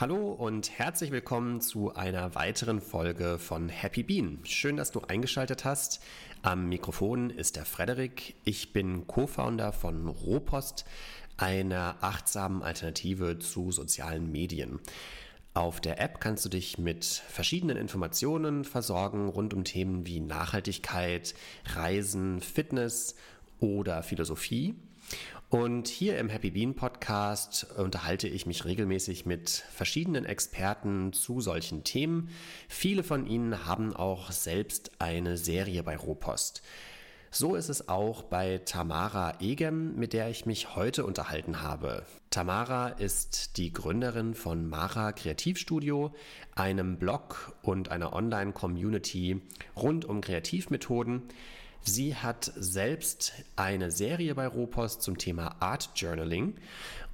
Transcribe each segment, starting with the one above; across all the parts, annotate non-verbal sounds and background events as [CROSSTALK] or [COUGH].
Hallo und herzlich willkommen zu einer weiteren Folge von Happy Bean. Schön, dass du eingeschaltet hast. Am Mikrofon ist der Frederik. Ich bin Co-Founder von Rohpost, einer achtsamen Alternative zu sozialen Medien. Auf der App kannst du dich mit verschiedenen Informationen versorgen rund um Themen wie Nachhaltigkeit, Reisen, Fitness oder Philosophie. Und hier im Happy Bean Podcast unterhalte ich mich regelmäßig mit verschiedenen Experten zu solchen Themen. Viele von ihnen haben auch selbst eine Serie bei Rohpost. So ist es auch bei Tamara Egem, mit der ich mich heute unterhalten habe. Tamara ist die Gründerin von Mara Kreativstudio, einem Blog und einer Online-Community rund um Kreativmethoden. Sie hat selbst eine Serie bei Rohpost zum Thema Art Journaling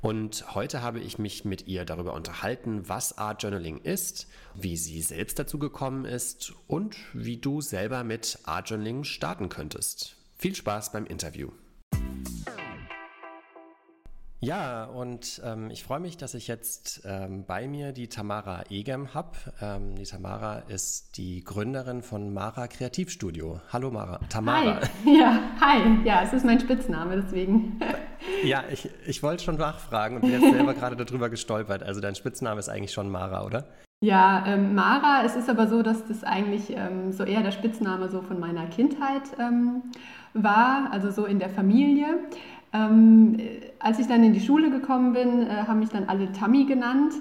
und heute habe ich mich mit ihr darüber unterhalten, was Art Journaling ist, wie sie selbst dazu gekommen ist und wie du selber mit Art Journaling starten könntest. Viel Spaß beim Interview. Ja, und ähm, ich freue mich, dass ich jetzt ähm, bei mir die Tamara Egem habe. Ähm, die Tamara ist die Gründerin von Mara Kreativstudio. Hallo Mara. Tamara. Hi. [LAUGHS] Ja, hi. Ja, es ist mein Spitzname, deswegen. [LAUGHS] Ja, ich, ich wollte schon nachfragen und bin jetzt selber [LAUGHS] gerade darüber gestolpert. Also dein Spitzname ist eigentlich schon Mara, oder? Ja, ähm, Mara, es ist aber so, dass das eigentlich ähm, so eher der Spitzname so von meiner Kindheit ähm, war, also so in der Familie. Ähm, als ich dann in die Schule gekommen bin, äh, haben mich dann alle Tammy genannt.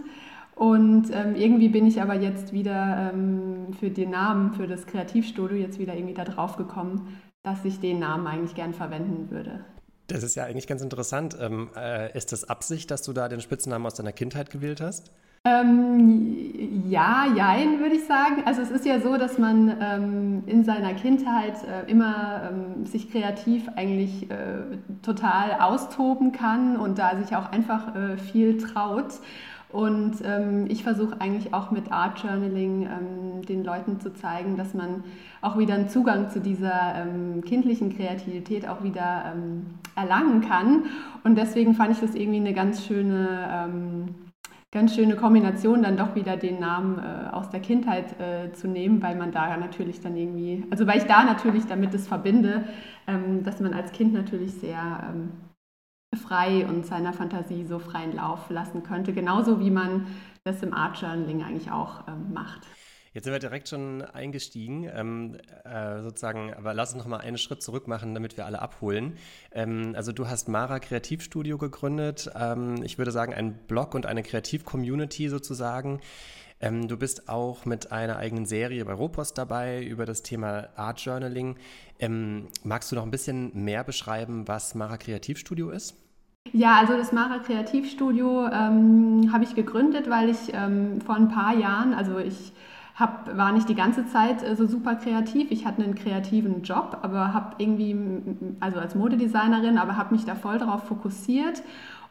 Und ähm, irgendwie bin ich aber jetzt wieder ähm, für den Namen, für das Kreativstudio jetzt wieder irgendwie da drauf gekommen, dass ich den Namen eigentlich gern verwenden würde. Das ist ja eigentlich ganz interessant. Ähm, äh, ist das Absicht, dass du da den Spitznamen aus deiner Kindheit gewählt hast? Ähm, ja, jein, würde ich sagen. Also es ist ja so, dass man ähm, in seiner Kindheit äh, immer ähm, sich kreativ eigentlich äh, total austoben kann und da sich auch einfach äh, viel traut. Und ähm, ich versuche eigentlich auch mit Art Journaling ähm, den Leuten zu zeigen, dass man auch wieder einen Zugang zu dieser ähm, kindlichen Kreativität auch wieder erlangen kann. Und deswegen fand ich das irgendwie eine ganz schöne ganz schöne Kombination, dann doch wieder den Namen äh, aus der Kindheit äh, zu nehmen, weil man da natürlich dann irgendwie, also weil ich da natürlich damit das verbinde, ähm, dass man als Kind natürlich sehr ähm, frei und seiner Fantasie so freien Lauf lassen könnte, genauso wie man das im Art Journaling eigentlich auch ähm, macht. Jetzt sind wir direkt schon eingestiegen, ähm, äh, sozusagen, aber lass uns noch mal einen Schritt zurück machen, damit wir alle abholen. Ähm, also du hast Mara Kreativstudio gegründet. Ähm, ich würde sagen, ein Blog und eine Kreativ-Community sozusagen. Ähm, du bist auch mit einer eigenen Serie bei Ropost dabei über das Thema Art Journaling. Ähm, magst du noch ein bisschen mehr beschreiben, was Mara Kreativstudio ist? Ja, also das Mara Kreativstudio ähm, habe ich gegründet, weil ich vor ein paar Jahren, also ich hab, war nicht die ganze Zeit äh, so super kreativ. Ich hatte einen kreativen Job, aber habe irgendwie, also als Modedesignerin, aber habe mich da voll darauf fokussiert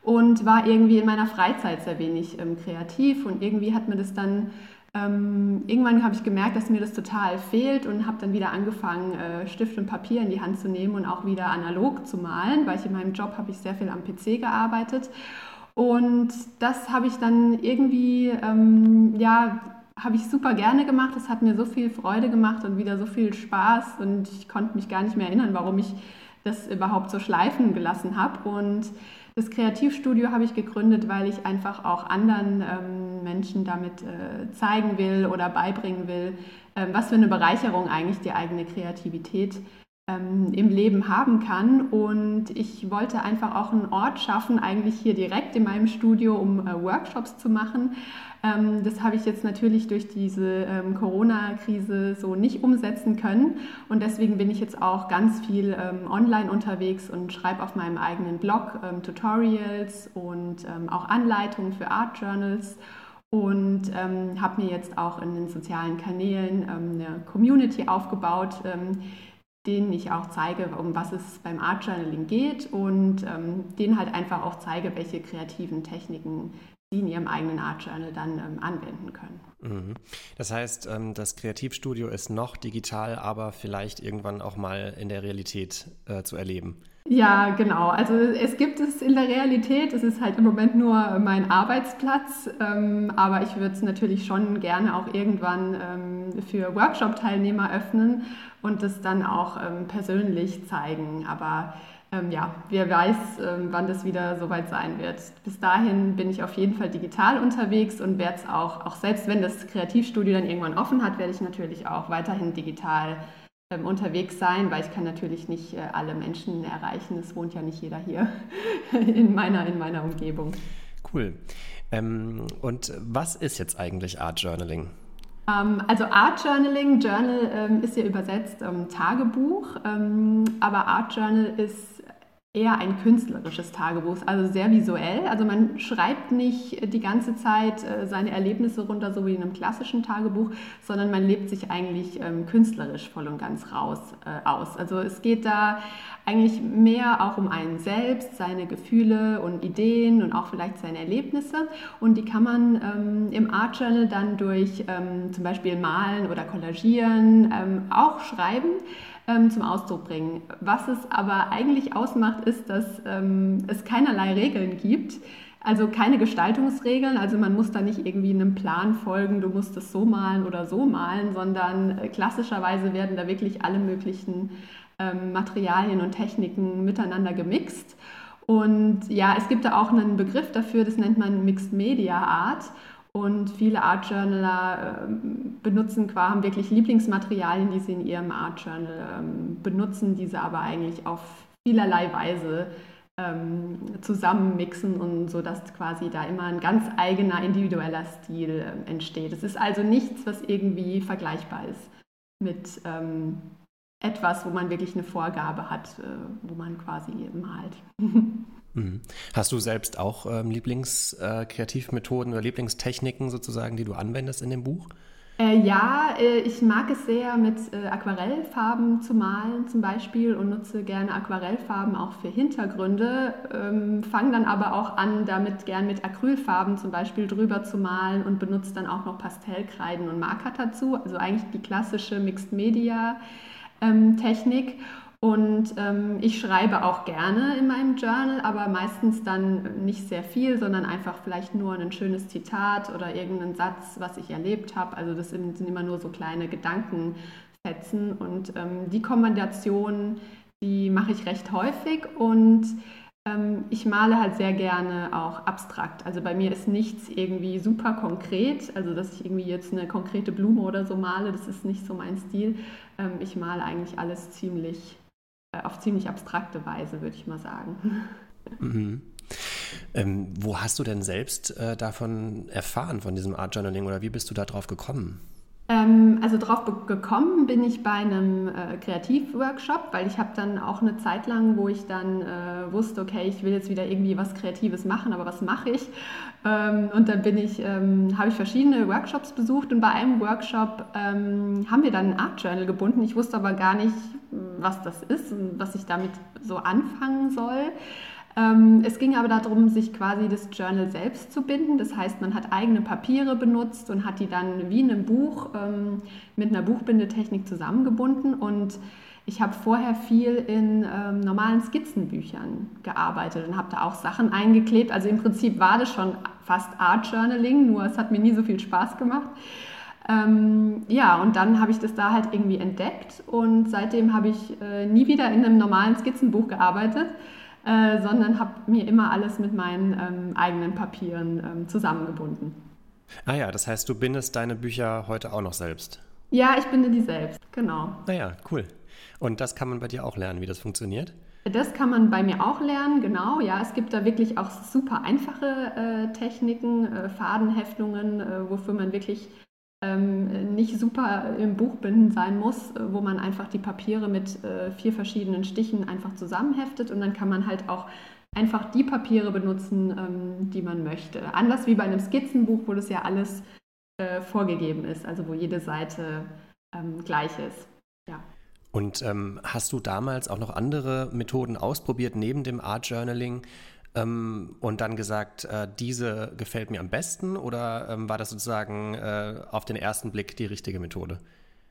und war irgendwie in meiner Freizeit sehr wenig ähm, kreativ und irgendwie hat mir das dann ähm, irgendwann habe ich gemerkt, dass mir das total fehlt und habe dann wieder angefangen, äh, Stift und Papier in die Hand zu nehmen und auch wieder analog zu malen, weil ich in meinem Job habe ich sehr viel am PC gearbeitet. Und das habe ich dann irgendwie, ähm, ja, habe ich super gerne gemacht. Es hat mir so viel Freude gemacht und wieder so viel Spaß und ich konnte mich gar nicht mehr erinnern, warum ich das überhaupt so schleifen gelassen habe. Und das Kreativstudio habe ich gegründet, weil ich einfach auch anderen ähm, Menschen damit äh, zeigen will oder beibringen will, äh, was für eine Bereicherung eigentlich die eigene Kreativität ähm, im Leben haben kann. Und ich wollte einfach auch einen Ort schaffen, eigentlich hier direkt in meinem Studio, um äh, Workshops zu machen. Ähm, das habe ich jetzt natürlich durch diese ähm, Corona-Krise so nicht umsetzen können. Und deswegen bin ich jetzt auch ganz viel ähm, online unterwegs und schreibe auf meinem eigenen Blog ähm, Tutorials und ähm, auch Anleitungen für Art Journals und ähm, habe mir jetzt auch in den sozialen Kanälen eine Community aufgebaut, denen ich auch zeige, um was es beim Art Journaling geht und ähm, denen halt einfach auch zeige, welche kreativen Techniken sie in ihrem eigenen Art Journal dann ähm, anwenden können. Mhm. Das heißt, ähm, das Kreativstudio ist noch digital, aber vielleicht irgendwann auch mal in der Realität äh, zu erleben. Ja, genau. Also es gibt es in der Realität. Es ist halt im Moment nur mein Arbeitsplatz, ähm, aber ich würde es natürlich schon gerne auch irgendwann ähm, für Workshop-Teilnehmer öffnen und das dann auch ähm, persönlich zeigen. Aber ähm, ja, wer weiß, ähm, wann das wieder soweit sein wird. Bis dahin bin ich auf jeden Fall digital unterwegs und werde es auch, auch selbst wenn das Kreativstudio dann irgendwann offen hat, werde ich natürlich auch weiterhin digital unterwegs sein, weil ich kann natürlich nicht äh, alle Menschen erreichen. Es wohnt ja nicht jeder hier [LAUGHS] in meiner, in meiner Umgebung. Cool. Ähm, und was ist jetzt eigentlich Art Journaling? Ähm, also Art Journaling, Journal ähm, ist ja übersetzt ähm, Tagebuch, ähm, aber Art Journal ist eher ein künstlerisches Tagebuch, also sehr visuell. Also man schreibt nicht die ganze Zeit äh, seine Erlebnisse runter, so wie in einem klassischen Tagebuch, sondern man lebt sich eigentlich ähm, künstlerisch voll und ganz raus äh, aus. Also es geht da eigentlich mehr auch um einen selbst, seine Gefühle und Ideen und auch vielleicht seine Erlebnisse. Und die kann man ähm, im Art Journal dann durch ähm, zum Beispiel Malen oder Kollagieren ähm, auch schreiben ähm, zum Ausdruck bringen. Was es aber eigentlich ausmacht, ist, dass ähm, es keinerlei Regeln gibt. Also keine Gestaltungsregeln, also man muss da nicht irgendwie einem Plan folgen, du musst es so malen oder so malen, sondern äh, klassischerweise werden da wirklich alle möglichen ähm, Materialien und Techniken miteinander gemixt. Und ja, es gibt da auch einen Begriff dafür, das nennt man Mixed Media Art. Und viele Art Journaler ähm, benutzen qua, haben wirklich Lieblingsmaterialien, die sie in ihrem Art Journal ähm, benutzen, diese aber eigentlich auf vielerlei Weise ähm, zusammenmixen und so dass quasi da immer ein ganz eigener individueller Stil entsteht. Es ist also nichts, was irgendwie vergleichbar ist mit etwas, wo man wirklich eine Vorgabe hat, äh, wo man quasi malt. [LAUGHS] Mhm. Hast du selbst auch ähm, Lieblingskreativmethoden äh, oder Lieblingstechniken sozusagen, die du anwendest in dem Buch? Äh, ja, äh, ich mag es sehr, mit äh, Aquarellfarben zu malen zum Beispiel und nutze gerne Aquarellfarben auch für Hintergründe. Ähm, Fange dann aber auch an, damit gern mit Acrylfarben zum Beispiel drüber zu malen und benutze dann auch noch Pastellkreiden und Marker dazu. Also eigentlich die klassische Mixed Media ähm. Und ähm, ich schreibe auch gerne in meinem Journal, aber meistens dann nicht sehr viel, sondern einfach vielleicht nur ein schönes Zitat oder irgendeinen Satz, was ich erlebt habe. Also das sind immer nur so kleine Gedankenfetzen. Und ähm, die Kombination, die mache ich recht häufig und ähm, ich male halt sehr gerne auch abstrakt. Also bei mir ist nichts irgendwie super konkret, also dass ich irgendwie jetzt eine konkrete Blume oder so male, das ist nicht so mein Stil. Ähm, ich male eigentlich alles ziemlich auf ziemlich abstrakte Weise, würde ich mal sagen. Mhm. Ähm, wo hast du denn selbst äh, davon erfahren, von diesem Art Journaling oder wie bist du da drauf gekommen? Ähm, also drauf gekommen bin ich bei einem äh, Kreativworkshop, weil ich habe dann auch eine Zeit lang, wo ich dann äh, wusste, okay, ich will jetzt wieder irgendwie was Kreatives machen, aber was mache ich? Ähm, und dann bin ich, ähm, habe ich verschiedene Workshops besucht und bei einem Workshop ähm, haben wir dann ein Art Journal gebunden. Ich wusste aber gar nicht, was das ist und was ich damit so anfangen soll. Ähm, es ging aber darum, sich quasi das Journal selbst zu binden. Das heißt, man hat eigene Papiere benutzt und hat die dann wie in einem Buch ähm, mit einer Buchbindetechnik zusammengebunden. Und ich habe vorher viel in ähm, normalen Skizzenbüchern gearbeitet und habe da auch Sachen eingeklebt. Also im Prinzip war das schon fast Art Journaling, nur es hat mir nie so viel Spaß gemacht. Ähm, ja, und dann habe ich das da halt irgendwie entdeckt und seitdem habe ich äh, nie wieder in einem normalen Skizzenbuch gearbeitet, äh, sondern habe mir immer alles mit meinen ähm, eigenen Papieren ähm, zusammengebunden. Ah ja, das heißt, du bindest deine Bücher heute auch noch selbst? Ja, ich binde die selbst, genau. Naja, cool. Und das kann man bei dir auch lernen, wie das funktioniert? Das kann man bei mir auch lernen, genau. Ja, es gibt da wirklich auch super einfache äh, Techniken, äh, Fadenheftungen, äh, wofür man wirklich ähm, nicht super im Buchbinden sein muss, äh, wo man einfach die Papiere mit äh, vier verschiedenen Stichen einfach zusammenheftet und dann kann man halt auch einfach die Papiere benutzen, ähm, die man möchte. Anders wie bei einem Skizzenbuch, wo das ja alles äh, vorgegeben ist, also wo jede Seite ähm, gleich ist. Ja. Und ähm, hast du damals auch noch andere Methoden ausprobiert neben dem Art Journaling? Ähm, und dann gesagt, äh, diese gefällt mir am besten oder ähm, war das sozusagen äh, auf den ersten Blick die richtige Methode?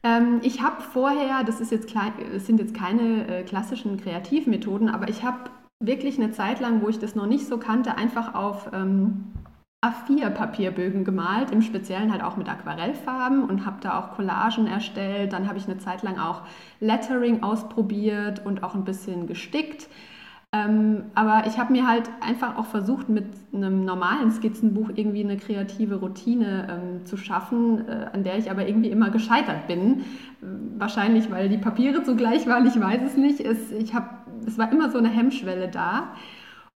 Ähm, ich habe vorher, das ist jetzt klein, sind jetzt keine äh, klassischen Kreativmethoden, aber ich habe wirklich eine Zeit lang, wo ich das noch nicht so kannte, einfach auf ähm, A4-Papierbögen gemalt, im Speziellen halt auch mit Aquarellfarben und habe da auch Collagen erstellt. Dann habe ich eine Zeit lang auch Lettering ausprobiert und auch ein bisschen gestickt. Ähm, aber ich habe mir halt einfach auch versucht, mit einem normalen Skizzenbuch irgendwie eine kreative Routine ähm, zu schaffen, äh, an der ich aber irgendwie immer gescheitert bin. Wahrscheinlich, weil die Papiere zugleich waren, ich weiß es nicht. Es, ich hab, es war immer so eine Hemmschwelle da.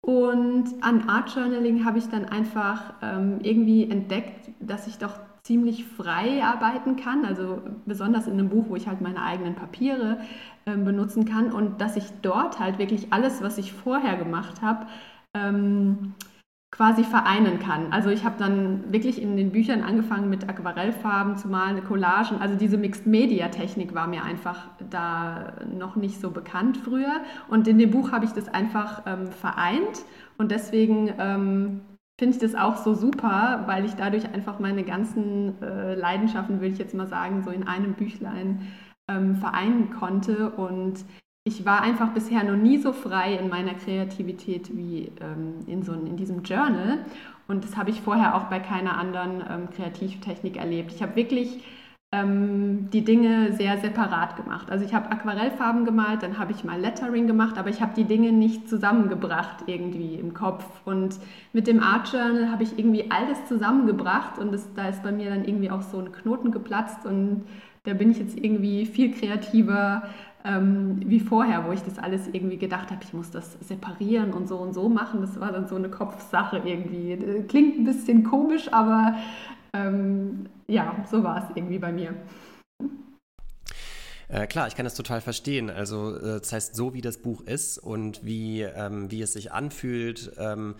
Und an Art Journaling habe ich dann einfach ähm, irgendwie entdeckt, dass ich doch ziemlich frei arbeiten kann, also besonders in einem Buch, wo ich halt meine eigenen Papiere äh, benutzen kann und dass ich dort halt wirklich alles, was ich vorher gemacht habe, ähm, quasi vereinen kann. Also ich habe dann wirklich in den Büchern angefangen mit Aquarellfarben zu malen, Collagen. Also diese Mixed-Media-Technik war mir einfach da noch nicht so bekannt früher. Und in dem Buch habe ich das einfach ähm, vereint und deswegen ähm, finde ich das auch so super, weil ich dadurch einfach meine ganzen äh, Leidenschaften, würde ich jetzt mal sagen, so in einem Büchlein ähm, vereinen konnte. Und ich war einfach bisher noch nie so frei in meiner Kreativität wie ähm, in, so, in diesem Journal. Und das habe ich vorher auch bei keiner anderen ähm, Kreativtechnik erlebt. Ich habe wirklich ähm, die Dinge sehr separat gemacht. Also ich habe Aquarellfarben gemalt, dann habe ich mal Lettering gemacht, aber ich habe die Dinge nicht zusammengebracht irgendwie im Kopf. Und mit dem Art Journal habe ich irgendwie alles zusammengebracht und das, da ist bei mir dann irgendwie auch so ein Knoten geplatzt und da bin ich jetzt irgendwie viel kreativer ähm, wie vorher, wo ich das alles irgendwie gedacht habe, ich muss das separieren und so und so machen. Das war dann so eine Kopfsache irgendwie. Klingt ein bisschen komisch, aber ähm, ja, so war es irgendwie bei mir. Äh, klar, ich kann das total verstehen. Also äh, das heißt, so wie das Buch ist und wie, ähm, wie es sich anfühlt, ähm,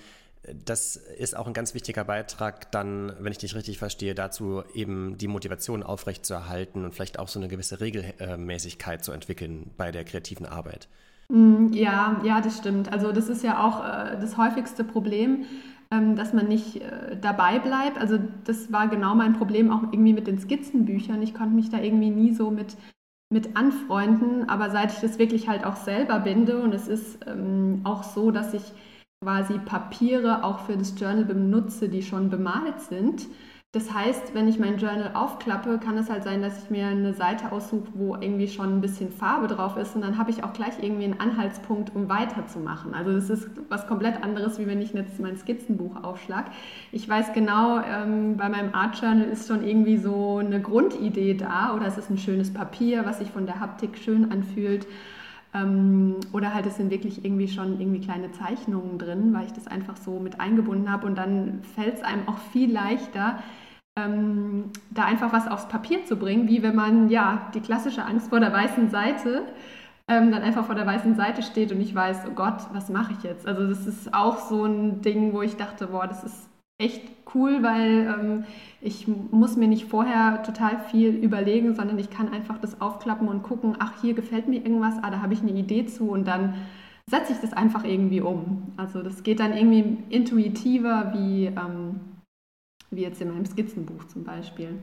das ist auch ein ganz wichtiger Beitrag dann, wenn ich dich richtig verstehe, dazu eben die Motivation aufrechtzuerhalten und vielleicht auch so eine gewisse Regelmäßigkeit zu entwickeln bei der kreativen Arbeit. Mm, ja, ja, das stimmt. Also das ist ja auch äh, das häufigste Problem, dass man nicht äh, dabei bleibt. Also das war genau mein Problem auch irgendwie mit den Skizzenbüchern. Ich konnte mich da irgendwie nie so mit, mit anfreunden, aber seit ich das wirklich halt auch selber binde und es ist ähm, auch so, dass ich quasi Papiere auch für das Journal benutze, die schon bemalt sind, das heißt, wenn ich mein Journal aufklappe, kann es halt sein, dass ich mir eine Seite aussuche, wo irgendwie schon ein bisschen Farbe drauf ist und dann habe ich auch gleich irgendwie einen Anhaltspunkt, um weiterzumachen. Also das ist was komplett anderes, wie wenn ich jetzt mein Skizzenbuch aufschlage. Ich weiß genau, ähm, bei meinem Art Journal ist schon irgendwie so eine Grundidee da oder es ist ein schönes Papier, was sich von der Haptik schön anfühlt. Ähm, oder halt es sind wirklich irgendwie schon irgendwie kleine Zeichnungen drin, weil ich das einfach so mit eingebunden habe und dann fällt es einem auch viel leichter, ähm, da einfach was aufs Papier zu bringen, wie wenn man ja die klassische Angst vor der weißen Seite ähm, dann einfach vor der weißen Seite steht und ich weiß, oh Gott, was mache ich jetzt? Also das ist auch so ein Ding, wo ich dachte, boah, das ist echt cool, weil ähm, ich muss mir nicht vorher total viel überlegen, sondern ich kann einfach das aufklappen und gucken, ach, hier gefällt mir irgendwas, ah, da habe ich eine Idee zu und dann setze ich das einfach irgendwie um. Also das geht dann irgendwie intuitiver wie ähm, wie jetzt in meinem Skizzenbuch zum Beispiel.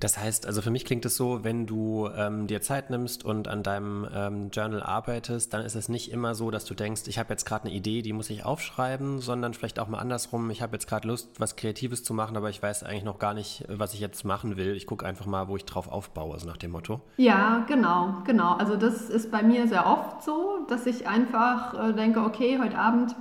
Das heißt, also für mich klingt es so, wenn du ähm, dir Zeit nimmst und an deinem ähm, Journal arbeitest, dann ist es nicht immer so, dass du denkst, ich habe jetzt gerade eine Idee, die muss ich aufschreiben, sondern vielleicht auch mal andersrum, ich habe jetzt gerade Lust, was Kreatives zu machen, aber ich weiß eigentlich noch gar nicht, was ich jetzt machen will. Ich gucke einfach mal, wo ich drauf aufbaue, so nach dem Motto. Ja, genau, genau. Also das ist bei mir sehr oft so, dass ich einfach äh, denke, okay, heute Abend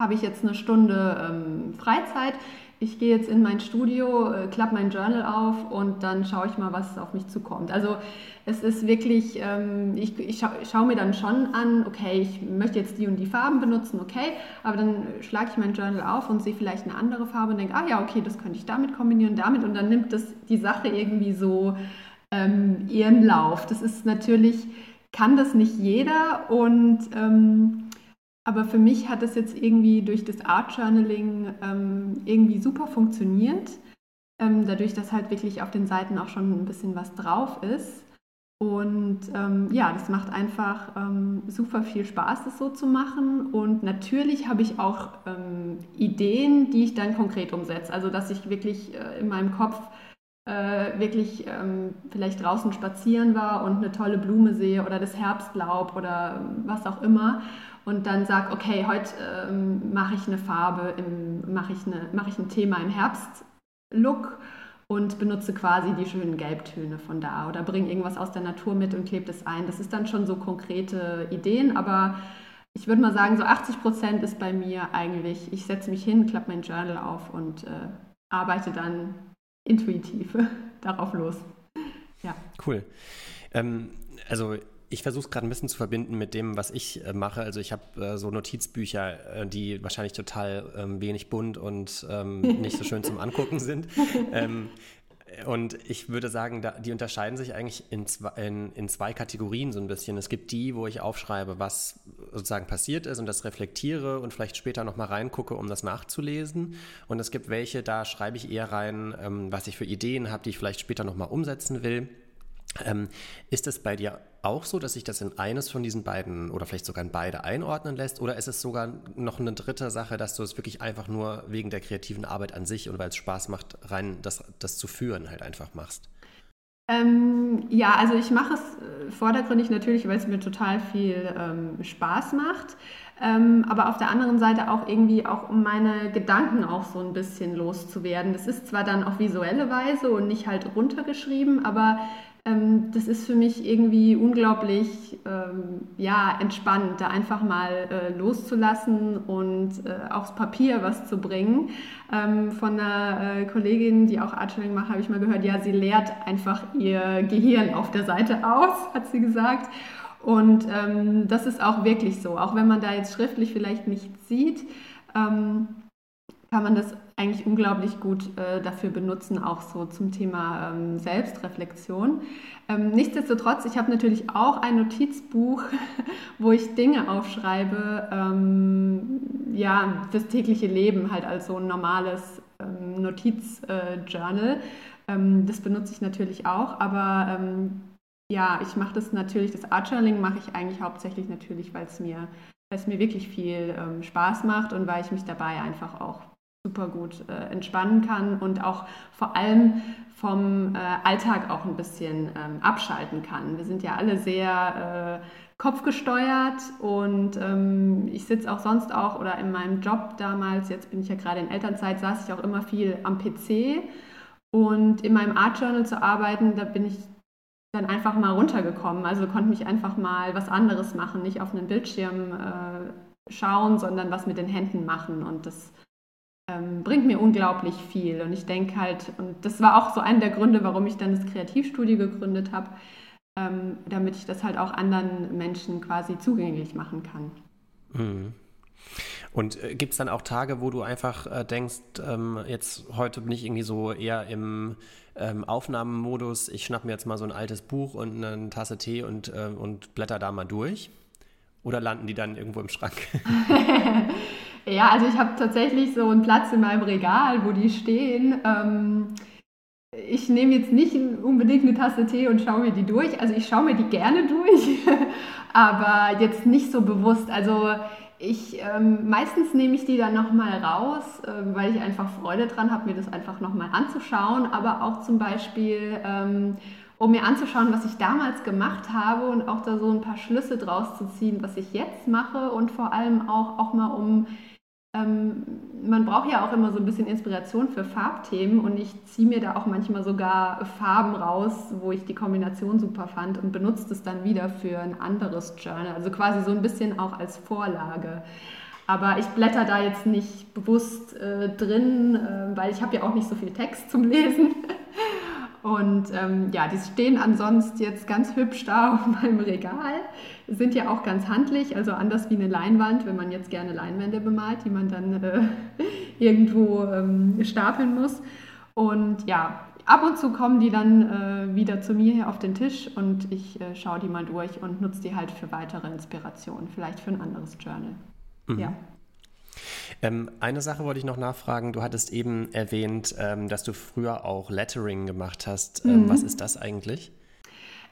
habe ich jetzt eine Stunde ähm, Freizeit. Ich gehe jetzt in mein Studio, äh, klappe mein Journal auf und dann schaue ich mal, was auf mich zukommt. Also es ist wirklich, ähm, ich, ich scha schaue mir dann schon an, okay, ich möchte jetzt die und die Farben benutzen, okay, aber dann schlage ich mein Journal auf und sehe vielleicht eine andere Farbe und denke, ah ja, okay, das könnte ich damit kombinieren, damit und dann nimmt das die Sache irgendwie so ähm, ihren Lauf. Das ist natürlich, kann das nicht jeder und ähm, aber für mich hat das jetzt irgendwie durch das Art Journaling ähm, irgendwie super funktioniert. Ähm, dadurch, dass halt wirklich auf den Seiten auch schon ein bisschen was drauf ist. Und ähm, ja, das macht einfach ähm, super viel Spaß, das so zu machen. Und natürlich habe ich auch ähm, Ideen, die ich dann konkret umsetze. Also, dass ich wirklich äh, in meinem Kopf äh, wirklich ähm, vielleicht draußen spazieren war und eine tolle Blume sehe oder das Herbstlaub oder was auch immer und dann sage, okay, heute ähm, mache ich eine Farbe, mache ich, mach ich ein Thema im Herbstlook und benutze quasi die schönen Gelbtöne von da oder bringe irgendwas aus der Natur mit und klebe das ein. Das ist dann schon so konkrete Ideen, aber ich würde mal sagen, so 80 Prozent ist bei mir eigentlich, ich setze mich hin, klappe mein Journal auf und äh, arbeite dann intuitiv [LAUGHS] darauf los. Ja. Cool. Ähm, also ich versuche es gerade ein bisschen zu verbinden mit dem, was ich äh, mache. Also ich habe äh, so Notizbücher, äh, die wahrscheinlich total ähm, wenig bunt und ähm, [LAUGHS] nicht so schön zum Angucken sind. Ähm, und ich würde sagen, da, die unterscheiden sich eigentlich in zwei, in, in zwei, Kategorien so ein bisschen. Es gibt die, wo ich aufschreibe, was sozusagen passiert ist und das reflektiere und vielleicht später nochmal reingucke, um das nachzulesen. Und es gibt welche, da schreibe ich eher rein, ähm, was ich für Ideen habe, die ich vielleicht später nochmal umsetzen will. Ähm, ist es bei dir auch so, dass sich das in eines von diesen beiden oder vielleicht sogar in beide einordnen lässt? Oder ist es sogar noch eine dritte Sache, dass du es wirklich einfach nur wegen der kreativen Arbeit an sich und weil es Spaß macht, rein das, das zu führen halt einfach machst? Ähm, ja, also ich mache es äh, vordergründig natürlich, weil es mir total viel ähm, Spaß macht. Ähm, aber auf der anderen Seite auch irgendwie auch um meine Gedanken auch so ein bisschen loszuwerden. Das ist zwar dann auf visuelle Weise und nicht halt runtergeschrieben, aber ähm, das ist für mich irgendwie unglaublich ähm, ja, entspannt, da einfach mal äh, loszulassen und äh, aufs Papier was zu bringen. Ähm, von einer äh, Kollegin, die auch Artschulling macht, habe ich mal gehört, ja, sie leert einfach ihr Gehirn auf der Seite aus, [LAUGHS] hat sie gesagt. Und ähm, das ist auch wirklich so, auch wenn man da jetzt schriftlich vielleicht nichts sieht. Ähm, kann man das eigentlich unglaublich gut äh, dafür benutzen, auch so zum Thema ähm, Selbstreflexion. Ähm, nichtsdestotrotz, ich habe natürlich auch ein Notizbuch, [LAUGHS] wo ich Dinge aufschreibe, ähm, ja, fürs tägliche Leben halt als so ein normales ähm, Notizjournal. Äh, das benutze ich natürlich auch, aber ähm, ja, ich mache das natürlich, das Art Journaling mache ich eigentlich hauptsächlich natürlich, weil es mir, mir wirklich viel ähm, Spaß macht und weil ich mich dabei einfach auch super gut äh, entspannen kann und auch vor allem vom äh, Alltag auch ein bisschen ähm, abschalten kann. Wir sind ja alle sehr äh, kopfgesteuert und ähm, ich sitze auch sonst auch oder in meinem Job damals, jetzt bin ich ja gerade in Elternzeit, saß ich auch immer viel am PC und in meinem Art Journal zu arbeiten, da bin ich dann einfach mal runtergekommen. Also konnte mich einfach mal was anderes machen, nicht auf einen Bildschirm äh, schauen, sondern was mit den Händen machen und das ähm, bringt mir unglaublich viel. Und ich denke halt, und das war auch so einer der Gründe, warum ich dann das Kreativstudio gegründet habe, ähm, damit ich das halt auch anderen Menschen quasi zugänglich machen kann. Mhm. Und äh, gibt es dann auch Tage, wo du einfach äh, denkst, ähm, jetzt heute bin ich irgendwie so eher im ähm, Aufnahmemodus, ich schnapp mir jetzt mal so ein altes Buch und eine Tasse Tee und, äh, und blätter da mal durch? Oder landen die dann irgendwo im Schrank? [LAUGHS] [LAUGHS] Ja, also ich habe tatsächlich so einen Platz in meinem Regal, wo die stehen. Ähm, ich nehme jetzt nicht unbedingt eine Tasse Tee und schaue mir die durch. Also ich schaue mir die gerne durch, [LAUGHS] aber jetzt nicht so bewusst. Also ich ähm, meistens nehme ich die dann nochmal raus, äh, weil ich einfach Freude dran habe, mir das einfach nochmal anzuschauen. Aber auch zum Beispiel ähm, um mir anzuschauen, was ich damals gemacht habe und auch da so ein paar Schlüsse draus zu ziehen, was ich jetzt mache und vor allem auch, auch mal um ähm, man braucht ja auch immer so ein bisschen Inspiration für Farbthemen und ich ziehe mir da auch manchmal sogar Farben raus, wo ich die Kombination super fand und benutze es dann wieder für ein anderes Journal. Also quasi so ein bisschen auch als Vorlage. Aber ich blätter da jetzt nicht bewusst äh, drin, äh, weil ich habe ja auch nicht so viel Text zum Lesen. [LAUGHS] Und ähm, ja, die stehen ansonsten jetzt ganz hübsch da auf meinem Regal. Sind ja auch ganz handlich, also anders wie eine Leinwand, wenn man jetzt gerne Leinwände bemalt, die man dann äh, [LAUGHS] irgendwo ähm, stapeln muss. Und ja, ab und zu kommen die dann äh, wieder zu mir hier auf den Tisch und ich äh, schaue die mal durch und nutze die halt für weitere Inspirationen, vielleicht für ein anderes Journal. Mhm. Ja. Ähm, eine Sache wollte ich noch nachfragen. Du hattest eben erwähnt, ähm, dass du früher auch Lettering gemacht hast. Ähm, mhm. Was ist das eigentlich?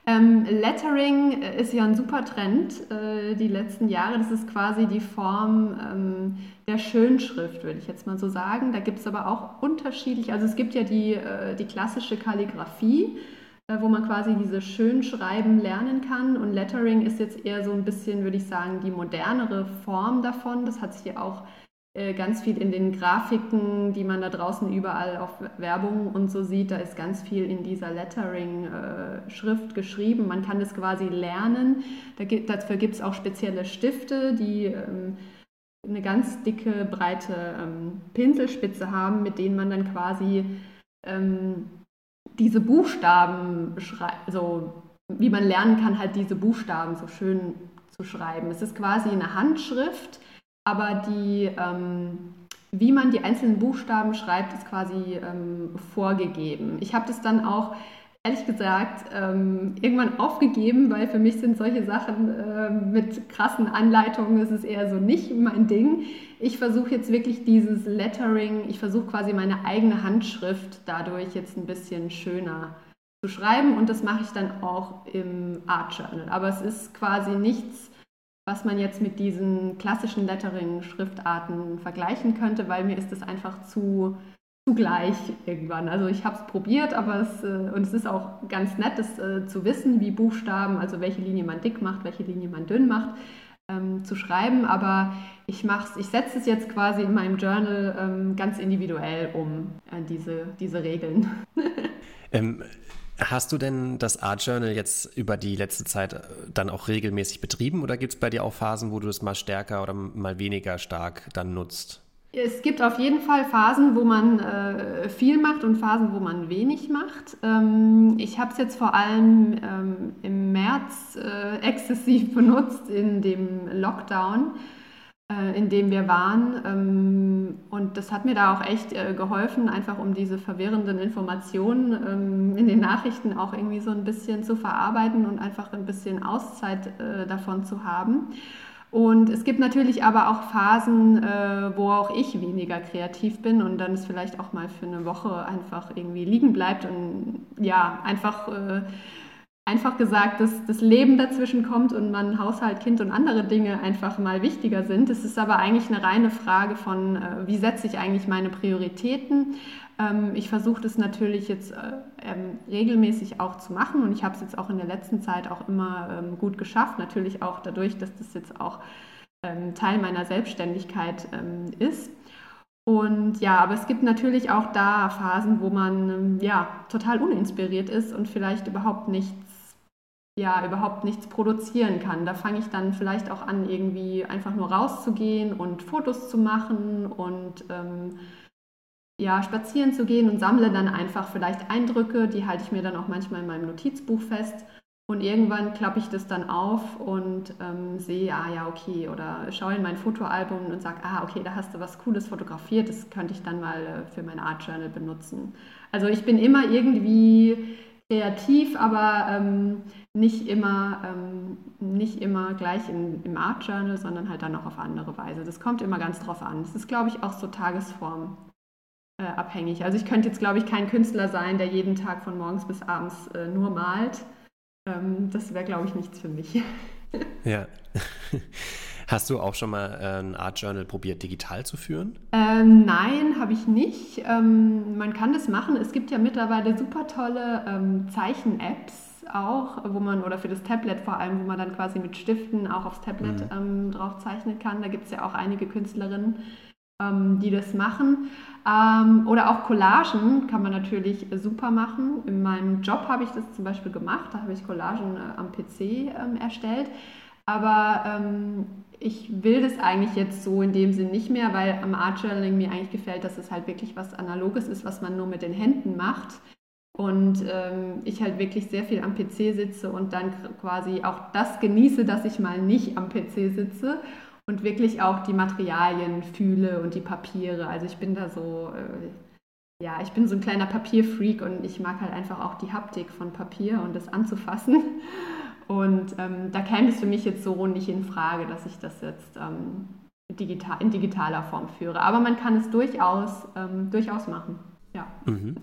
Ähm, Lettering ist ja ein super Trend äh, die letzten Jahre. Das ist quasi die Form ähm, der Schönschrift, würde ich jetzt mal so sagen. Da gibt es aber auch unterschiedlich, also es gibt ja die, äh, die klassische Kalligraphie, äh, wo man quasi diese Schönschreiben lernen kann. Und Lettering ist jetzt eher so ein bisschen, würde ich sagen, die modernere Form davon. Das hat sich ja auch äh, ganz viel in den Grafiken, die man da draußen überall auf Werbung und so sieht, da ist ganz viel in dieser Lettering-Schrift geschrieben. Man kann das quasi lernen. Dafür gibt es auch spezielle Stifte, die ähm, eine ganz dicke, breite ähm, Pinselspitze haben, mit denen man dann quasi ähm, diese Buchstaben schreibt, so wie man lernen kann, halt diese Buchstaben so schön zu schreiben. Es ist quasi eine Handschrift aber die, ähm, wie man die einzelnen Buchstaben schreibt, ist quasi ähm, vorgegeben. Ich habe das dann auch ehrlich gesagt ähm, irgendwann aufgegeben, weil für mich sind solche Sachen äh, mit krassen Anleitungen, das ist eher so nicht mein Ding. Ich versuche jetzt wirklich dieses Lettering, ich versuche quasi meine eigene Handschrift dadurch jetzt ein bisschen schöner zu schreiben und das mache ich dann auch im Art Journal. Aber es ist quasi nichts was man jetzt mit diesen klassischen Lettering-Schriftarten vergleichen könnte, weil mir ist es einfach zu, gleich irgendwann. Also ich habe es probiert, aber es, äh, und es ist auch ganz nett, das äh, zu wissen, wie Buchstaben, also welche Linie man dick macht, welche Linie man dünn macht, ähm, zu schreiben. Aber ich ich setze es jetzt quasi in meinem Journal ähm, ganz individuell um, äh, diese, diese Regeln. [LAUGHS] ähm, Hast du denn das Art Journal jetzt über die letzte Zeit äh, dann auch regelmäßig betrieben oder gibt es bei dir auch Phasen, wo du es mal stärker oder mal weniger stark dann nutzt? Es gibt auf jeden Fall Phasen, wo man äh, viel macht und Phasen, wo man wenig macht. Ähm, ich habe es jetzt vor allem ähm, im März äh, exzessiv [LAUGHS] benutzt in dem Lockdown in dem wir waren. Ähm, und das hat mir da auch echt äh, geholfen, einfach um diese verwirrenden Informationen ähm, in den Nachrichten auch irgendwie so ein bisschen zu verarbeiten und einfach ein bisschen Auszeit äh, davon zu haben. Und es gibt natürlich aber auch Phasen, wo auch ich weniger kreativ bin und dann es vielleicht auch mal für eine Woche einfach irgendwie liegen bleibt und ja, einfach einfach gesagt, dass das Leben dazwischen kommt und man Haushalt, Kind und andere Dinge einfach mal wichtiger sind. Es ist aber eigentlich eine reine Frage von, äh, wie setze ich eigentlich meine Prioritäten. Ähm, ich versuche das natürlich jetzt äh, ähm, regelmäßig auch zu machen und ich habe es jetzt auch in der letzten Zeit auch immer ähm, gut geschafft. Natürlich auch dadurch, dass das jetzt auch Teil meiner Selbstständigkeit ist. Und ja, aber es gibt natürlich auch da Phasen, wo man ja total uninspiriert ist und vielleicht überhaupt nichts ja überhaupt nichts produzieren kann. Da fange ich dann vielleicht auch an, irgendwie einfach nur rauszugehen und Fotos zu machen und ähm, ja, spazieren zu gehen und sammle dann einfach vielleicht Eindrücke, die halte ich mir dann auch manchmal in meinem Notizbuch fest. Und irgendwann klappe ich das dann auf und ähm, sehe, ah ja, okay, oder schaue in mein Fotoalbum und sage, ah, okay, da hast du was Cooles fotografiert, das könnte ich dann mal äh, für mein Art Journal benutzen. Also ich bin immer irgendwie kreativ, aber ähm, nicht immer, ähm, nicht immer gleich in, im Art Journal, sondern halt dann auch auf andere Weise. Das kommt immer ganz drauf an. Das ist, glaube ich, auch so Tagesform. Äh, abhängig. Also ich könnte jetzt, glaube ich, kein Künstler sein, der jeden Tag von morgens bis abends äh, nur malt. Ähm, das wäre, glaube ich, nichts für mich. [LAUGHS] ja. [LAUGHS] Hast du auch schon mal äh, ein Art Journal probiert, digital zu führen? Ähm, nein, habe ich nicht. Ähm, man kann das machen. Es gibt ja mittlerweile super tolle ähm, Zeichen-Apps auch, wo man, oder für das Tablet vor allem, wo man dann quasi mit Stiften auch aufs Tablet mhm. Ähm, drauf zeichnen kann. Da gibt es ja auch einige Künstlerinnen, ähm, die das machen. Ähm, oder auch Collagen kann man natürlich super machen. In meinem Job habe ich das zum Beispiel gemacht. Da habe ich Collagen äh, am PC erstellt. Aber ähm, ich will das eigentlich jetzt so in dem Sinn nicht mehr, weil am Art Journaling mir eigentlich gefällt, dass es halt wirklich was Analoges ist, was man nur mit den Händen macht. Und ähm, ich halt wirklich sehr viel am PC sitze und dann quasi auch das genieße, dass ich mal nicht am PC sitze und wirklich auch die Materialien fühle und die Papiere. Also ich bin da so, äh, ja, ich bin so ein kleiner Papierfreak und ich mag halt einfach auch die Haptik von Papier und das anzufassen. Und ähm, da käme es für mich jetzt so nicht in Frage, dass ich das jetzt ähm, digital, in digitaler Form führe. Aber man kann es durchaus, ähm, durchaus machen. Ja. Mhm.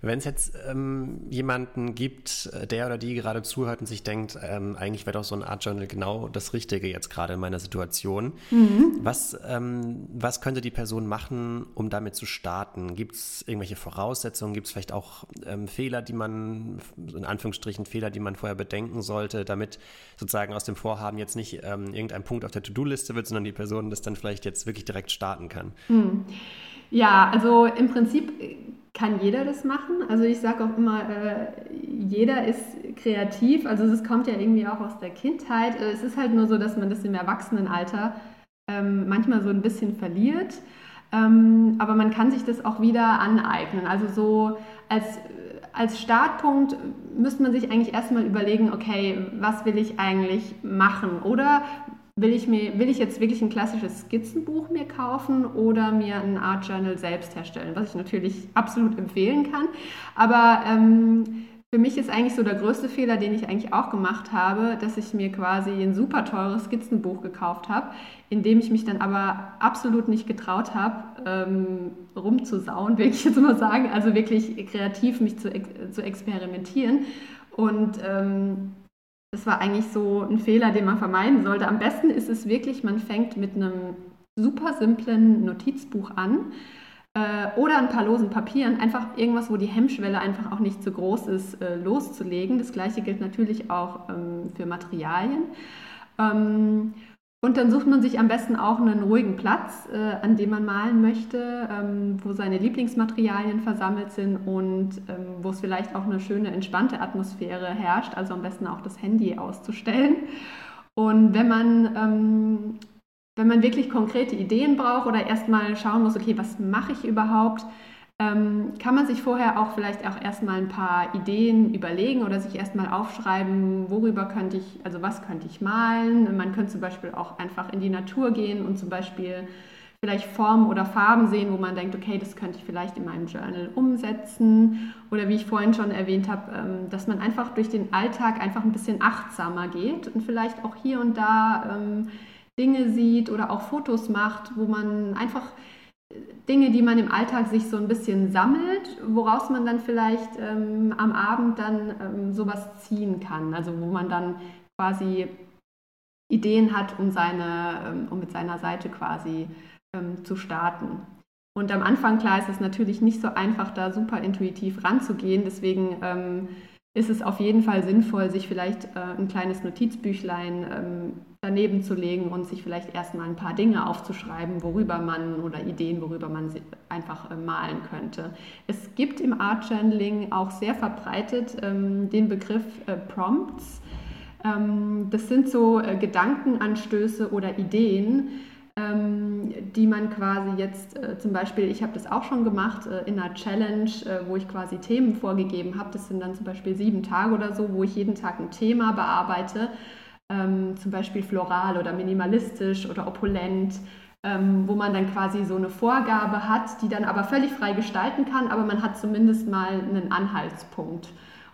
Wenn es jetzt ähm, jemanden gibt, äh, der oder die gerade zuhört und sich denkt, ähm, eigentlich wäre doch so ein Art Journal genau das Richtige jetzt gerade in meiner Situation, mhm. was, ähm, was könnte die Person machen, um damit zu starten? Gibt es irgendwelche Voraussetzungen? Gibt es vielleicht auch ähm, Fehler, die man, in Anführungsstrichen Fehler, die man vorher bedenken sollte, damit sozusagen aus dem Vorhaben jetzt nicht ähm, irgendein Punkt auf der To-Do-Liste wird, sondern die Person das dann vielleicht jetzt wirklich direkt starten kann? Mhm. Ja, also im Prinzip kann jeder das machen. Also ich sage auch immer, äh, jeder ist kreativ. Also es kommt ja irgendwie auch aus der Kindheit. Äh, es ist halt nur so, dass man das im Erwachsenenalter ähm, manchmal so ein bisschen verliert. Ähm, aber man kann sich das auch wieder aneignen. Also so als, als Startpunkt müsste man sich eigentlich erstmal überlegen, okay, was will ich eigentlich machen? Oder will ich, mir, will ich jetzt wirklich ein klassisches Skizzenbuch mir kaufen oder mir ein Art Journal selbst herstellen, was ich natürlich absolut empfehlen kann. Aber ähm, für mich ist eigentlich so der größte Fehler, den ich eigentlich auch gemacht habe, dass ich mir quasi ein super teures Skizzenbuch gekauft habe, in dem ich mich dann aber absolut nicht getraut habe, ähm, rumzusauen, will ich jetzt mal sagen, also wirklich kreativ mich zu, zu experimentieren. Und ähm, das war eigentlich so ein Fehler, den man vermeiden sollte. Am besten ist es wirklich, man fängt mit einem super simplen Notizbuch an äh, oder ein paar losen Papieren. Einfach irgendwas, wo die Hemmschwelle einfach auch nicht so groß ist, äh, loszulegen. Das gleiche gilt natürlich auch ähm, für Materialien. Ähm, und dann sucht man sich am besten auch einen ruhigen Platz, äh, an dem man malen möchte, ähm, wo seine Lieblingsmaterialien versammelt sind und ähm, wo es vielleicht auch eine schöne, entspannte Atmosphäre herrscht. Also am besten auch das Handy auszustellen. Und wenn man, ähm, wenn man wirklich konkrete Ideen braucht oder erstmal schauen muss, okay, was mache ich überhaupt, ähm, kann man sich vorher auch vielleicht auch erstmal ein paar Ideen überlegen oder sich erstmal aufschreiben, worüber könnte ich, also was könnte ich malen. Man könnte zum Beispiel auch einfach in die Natur gehen und zum Beispiel vielleicht Formen oder Farben sehen, wo man denkt, okay, das könnte ich vielleicht in meinem Journal umsetzen. Oder wie ich vorhin schon erwähnt habe, ähm, dass man einfach durch den Alltag einfach ein bisschen achtsamer geht und vielleicht auch hier und da ähm, Dinge sieht oder auch Fotos macht, wo man einfach Dinge, die man im Alltag sich so ein bisschen sammelt, woraus man dann vielleicht ähm, am Abend dann ähm, sowas ziehen kann. Also wo man dann quasi Ideen hat, um, seine, ähm, um mit seiner Seite quasi ähm, zu starten. Und am Anfang, klar, ist es natürlich nicht so einfach, da super intuitiv ranzugehen. Deswegen ähm, ist es auf jeden Fall sinnvoll, sich vielleicht äh, ein kleines Notizbüchlein ähm, daneben zu legen und sich vielleicht erstmal ein paar Dinge aufzuschreiben, worüber man oder Ideen, worüber man einfach äh, malen könnte. Es gibt im Art Journaling auch sehr verbreitet ähm, den Begriff äh, Prompts. Ähm, das sind so äh, Gedankenanstöße oder Ideen, ähm, die man quasi jetzt äh, zum Beispiel, ich habe das auch schon gemacht äh, in einer Challenge, wo ich quasi Themen vorgegeben habe. Das sind dann zum Beispiel sieben Tage oder so, wo ich jeden Tag ein Thema bearbeite, ähm, zum Beispiel floral oder minimalistisch oder opulent. Ähm, wo man dann quasi so eine Vorgabe hat, die dann aber völlig frei gestalten kann, aber man hat zumindest mal einen Anhaltspunkt.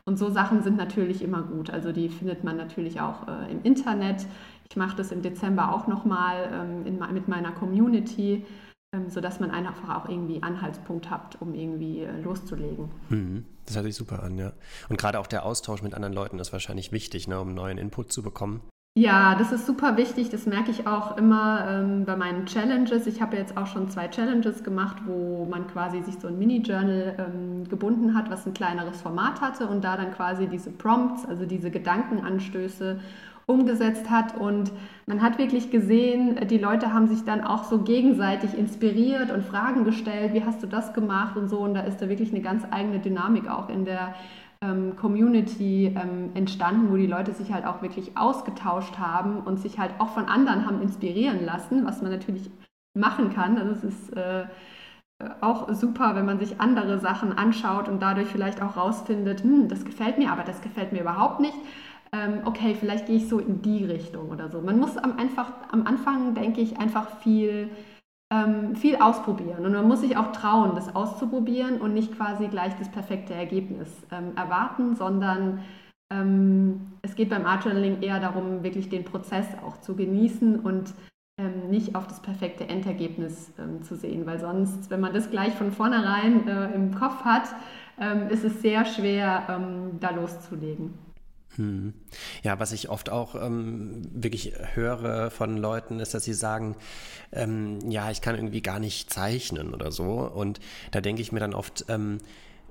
Und so Sachen sind natürlich immer gut. Also die findet man natürlich auch äh, im Internet. Ich mache das im Dezember auch nochmal ähm, mit meiner Community, ähm, sodass man einfach auch irgendwie Anhaltspunkt hat, um irgendwie äh, loszulegen. Mhm. Das hört sich super an, ja. Und gerade auch der Austausch mit anderen Leuten ist wahrscheinlich wichtig, ne, um neuen Input zu bekommen. Ja, das ist super wichtig. Das merke ich auch immer ähm, bei meinen Challenges. Ich habe jetzt auch schon zwei Challenges gemacht, wo man quasi sich so ein Mini-Journal ähm, gebunden hat, was ein kleineres Format hatte und da dann quasi diese Prompts, also diese Gedankenanstöße umgesetzt hat. Und man hat wirklich gesehen, die Leute haben sich dann auch so gegenseitig inspiriert und Fragen gestellt, wie hast du das gemacht und so. Und da ist da wirklich eine ganz eigene Dynamik auch in der ähm, Community ähm, entstanden, wo die Leute sich halt auch wirklich ausgetauscht haben und sich halt auch von anderen haben inspirieren lassen, was man natürlich machen kann. Also es ist äh, auch super, wenn man sich andere Sachen anschaut und dadurch vielleicht auch rausfindet, hm, das gefällt mir, aber das gefällt mir überhaupt nicht okay, vielleicht gehe ich so in die Richtung oder so. Man muss am, einfach, am Anfang, denke ich, einfach viel, ähm, viel ausprobieren. Und man muss sich auch trauen, das auszuprobieren und nicht quasi gleich das perfekte Ergebnis ähm, erwarten, sondern ähm, es geht beim Art Journaling eher darum, wirklich den Prozess auch zu genießen und ähm, nicht auf das perfekte Endergebnis ähm, zu sehen, weil sonst, wenn man das gleich von vornherein äh, im Kopf hat, ähm, ist es sehr schwer, ähm, da loszulegen. Hm. Ja, was ich oft auch ähm, wirklich höre von Leuten, ist, dass sie sagen, ähm, ja, ich kann irgendwie gar nicht zeichnen oder so. Und da denke ich mir dann oft, ähm,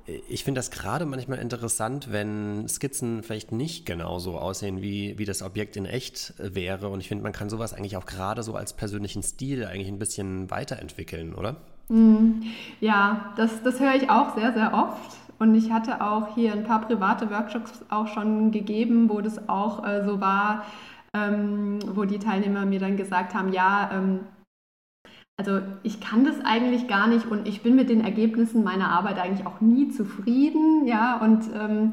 ich finde das gerade manchmal interessant, wenn Skizzen vielleicht nicht genauso aussehen, wie, wie das Objekt in echt wäre. Und ich finde, man kann sowas eigentlich auch gerade so als persönlichen Stil eigentlich ein bisschen weiterentwickeln, oder? Mm, ja, das, das höre ich auch sehr, sehr oft. Und ich hatte auch hier ein paar private Workshops auch schon gegeben, wo das auch äh, so war, ähm, wo die Teilnehmer mir dann gesagt haben, ja, ähm, also ich kann das eigentlich gar nicht und ich bin mit den Ergebnissen meiner Arbeit eigentlich auch nie zufrieden, ja, und ähm,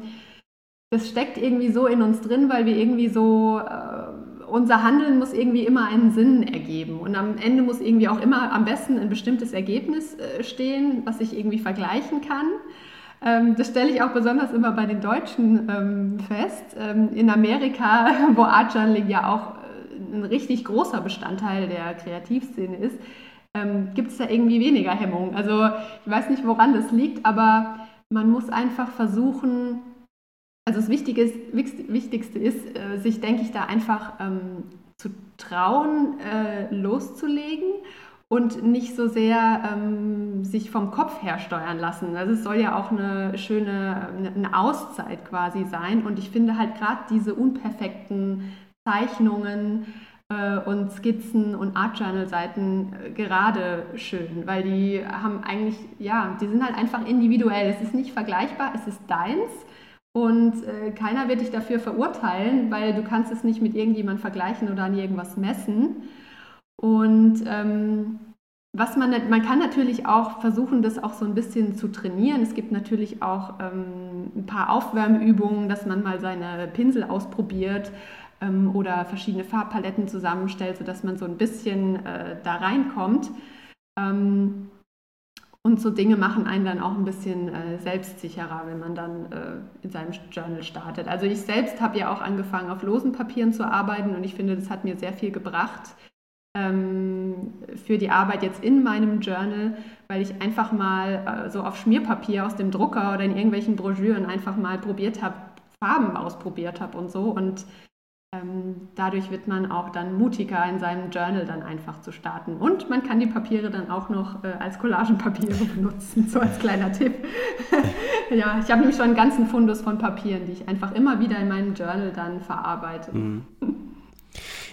das steckt irgendwie so in uns drin, weil wir irgendwie so, äh, unser Handeln muss irgendwie immer einen Sinn ergeben und am Ende muss irgendwie auch immer am besten ein bestimmtes Ergebnis äh, stehen, was ich irgendwie vergleichen kann. Ähm, das stelle ich auch besonders immer bei den Deutschen ähm, fest. Ähm, in Amerika, [LAUGHS] wo Art Journaling ja auch äh, ein richtig großer Bestandteil der Kreativszene ist, gibt es da irgendwie weniger Hemmung. Also ich weiß nicht, woran das liegt, aber man muss einfach versuchen, also das Wichtige ist, Wichtigste ist, äh, sich, denke ich, da einfach ähm, zu trauen, äh, loszulegen und nicht so sehr ähm, sich vom Kopf her steuern lassen. Also es soll ja auch eine schöne eine Auszeit quasi sein. Und ich finde halt gerade diese unperfekten Zeichnungen, äh, und Skizzen und Art Journal Seiten äh, gerade schön, weil die haben eigentlich, ja, die sind halt einfach individuell. Es ist nicht vergleichbar, es ist deins und äh, keiner wird dich dafür verurteilen, weil du kannst es nicht mit irgendjemand vergleichen oder an irgendwas messen. Und ähm, was man, man kann natürlich auch versuchen, das auch so ein bisschen zu trainieren. Es gibt natürlich auch ähm, ein paar Aufwärmübungen, dass man mal seine Pinsel ausprobiert ähm, oder verschiedene Farbpaletten zusammenstellt, sodass man so ein bisschen äh, da reinkommt. Ähm, und so Dinge machen einen dann auch ein bisschen äh, selbstsicherer, wenn man dann äh, in seinem Journal startet. Also ich selbst habe ja auch angefangen, auf losen Papieren zu arbeiten und ich finde, das hat mir sehr viel gebracht für die Arbeit jetzt in meinem Journal, weil ich einfach mal äh, so auf Schmierpapier aus dem Drucker oder in irgendwelchen Broschüren einfach mal probiert habe, Farben ausprobiert habe und so. Und ähm, dadurch wird man auch dann mutiger in seinem Journal dann einfach zu starten. Und man kann die Papiere dann auch noch äh, als Collagenpapiere [LAUGHS] benutzen, so als kleiner Tipp. [LAUGHS] ja, ich habe nämlich schon einen ganzen Fundus von Papieren, die ich einfach immer wieder in meinem Journal dann verarbeite. Mhm. [LAUGHS]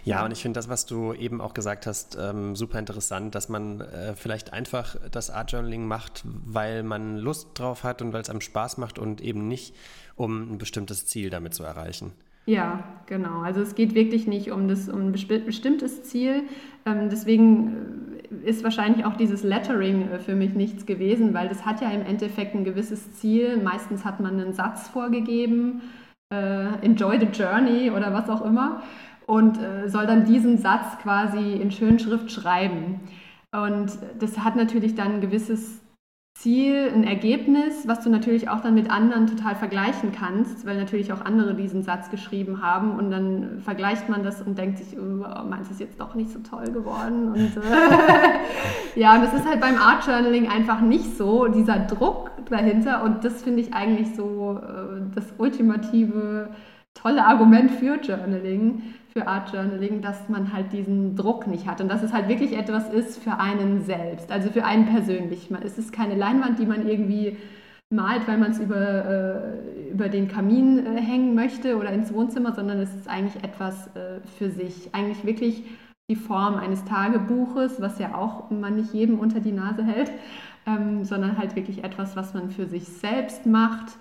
Ja, und ich finde das, was du eben auch gesagt hast, ähm, super interessant, dass man äh, vielleicht einfach das Art Journaling macht, weil man Lust drauf hat und weil es einem Spaß macht und eben nicht, um ein bestimmtes Ziel damit zu erreichen. Ja, genau. Also es geht wirklich nicht um, das, um ein bestimmtes Ziel. Ähm, deswegen äh, ist wahrscheinlich auch dieses Lettering äh, für mich nichts gewesen, weil das hat ja im Endeffekt ein gewisses Ziel. Meistens hat man einen Satz vorgegeben, äh, enjoy the journey oder was auch immer, und äh, soll dann diesen Satz quasi in Schönschrift schreiben. Und das hat natürlich dann ein gewisses Ziel, ein Ergebnis, was du natürlich auch dann mit anderen total vergleichen kannst, weil natürlich auch andere diesen Satz geschrieben haben und dann vergleicht man das und denkt sich, oh, meins ist jetzt doch nicht so toll geworden. Und äh, [LAUGHS] ja, und das ist halt beim Art Journaling einfach nicht so, dieser Druck dahinter und das finde ich eigentlich so äh, das ultimative tolle Argument für Journaling, für Art Journaling, dass man halt diesen Druck nicht hat und dass es halt wirklich etwas ist für einen selbst, also für einen persönlich. Es ist keine Leinwand, die man irgendwie malt, weil man es über, äh, über den Kamin äh, hängen möchte oder ins Wohnzimmer, sondern es ist eigentlich etwas äh, für sich. Eigentlich wirklich die Form eines Tagebuches, was ja auch man nicht jedem unter die Nase hält, ähm, sondern halt wirklich etwas, was man für sich selbst macht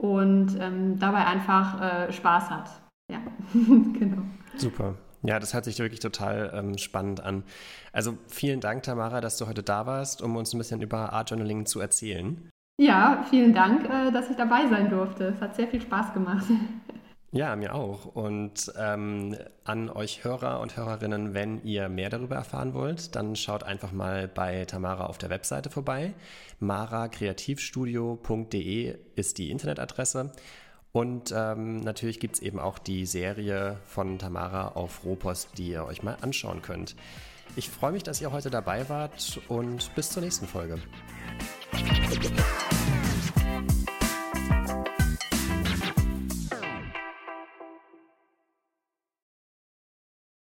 und ähm, dabei einfach äh, Spaß hat. Ja, [LAUGHS] genau. Super. Ja, das hört sich wirklich total ähm, spannend an. Also vielen Dank, Tamara, dass du heute da warst, um uns ein bisschen über Art Journaling zu erzählen. Ja, vielen Dank, äh, dass ich dabei sein durfte. Es hat sehr viel Spaß gemacht. [LAUGHS] Ja, mir auch. Und ähm, an euch Hörer und Hörerinnen, wenn ihr mehr darüber erfahren wollt, dann schaut einfach mal bei Tamara auf der Webseite vorbei. marakreativstudio.de ist die Internetadresse. Und ähm, natürlich gibt es eben auch die Serie von Tamara auf Rohpost, die ihr euch mal anschauen könnt. Ich freue mich, dass ihr heute dabei wart und bis zur nächsten Folge.